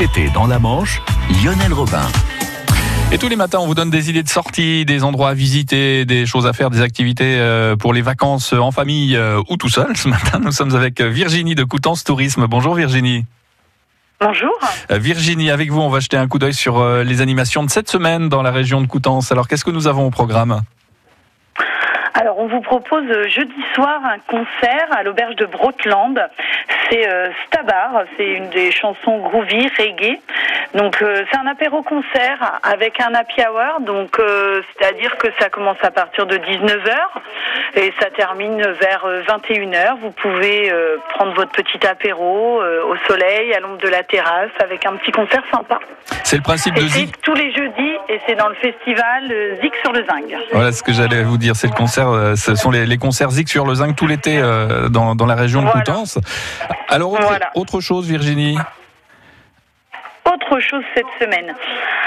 Cet été, dans la Manche, Lionel Robin. Et tous les matins, on vous donne des idées de sortie, des endroits à visiter, des choses à faire, des activités euh, pour les vacances en famille euh, ou tout seul. Ce matin, nous sommes avec Virginie de Coutances Tourisme. Bonjour Virginie. Bonjour. Euh, Virginie, avec vous, on va jeter un coup d'œil sur les animations de cette semaine dans la région de Coutances. Alors, qu'est-ce que nous avons au programme? Alors, on vous propose jeudi soir un concert à l'auberge de Brotland. C'est Stabar, c'est une des chansons groovy, reggae. Donc euh, c'est un apéro concert avec un happy hour, donc euh, c'est-à-dire que ça commence à partir de 19h et ça termine vers 21h. Euh, Vous pouvez prendre votre petit apéro au soleil, à l'ombre de la terrasse, avec un petit concert sympa. C'est le principe de Zig. tous les jeudis et c'est dans le festival Zig sur le Zing. Voilà ce que j'allais vous dire. C'est le concert, ce sont les, concerts Zig sur le Zing tout l'été dans, dans, la région de Coutances. Alors autre chose, Virginie autre chose cette semaine.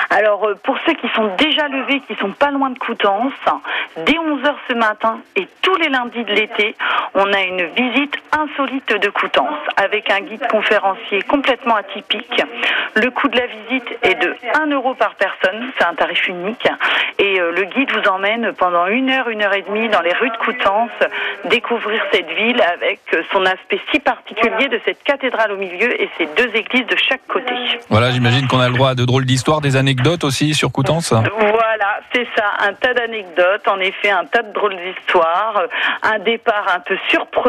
Alors, euh, pour ceux qui sont déjà levés, qui sont pas loin de Coutances, dès 11h ce matin et tous les lundis de l'été, on a une visite insolite de Coutances avec un guide conférencier complètement atypique. Le coût de la visite est de 1 euro par personne, c'est un tarif unique. Et euh, le guide vous emmène pendant une heure, une heure et demie dans les rues de Coutances, découvrir cette ville avec son aspect si particulier de cette cathédrale au milieu et ses deux églises de chaque côté. Voilà, j'imagine qu'on a le droit à de drôles d'histoires, des anecdotes aussi sur Coutances. Voilà, c'est ça, un tas d'anecdotes, en effet, un tas de drôles d'histoires, un départ un peu surprenant.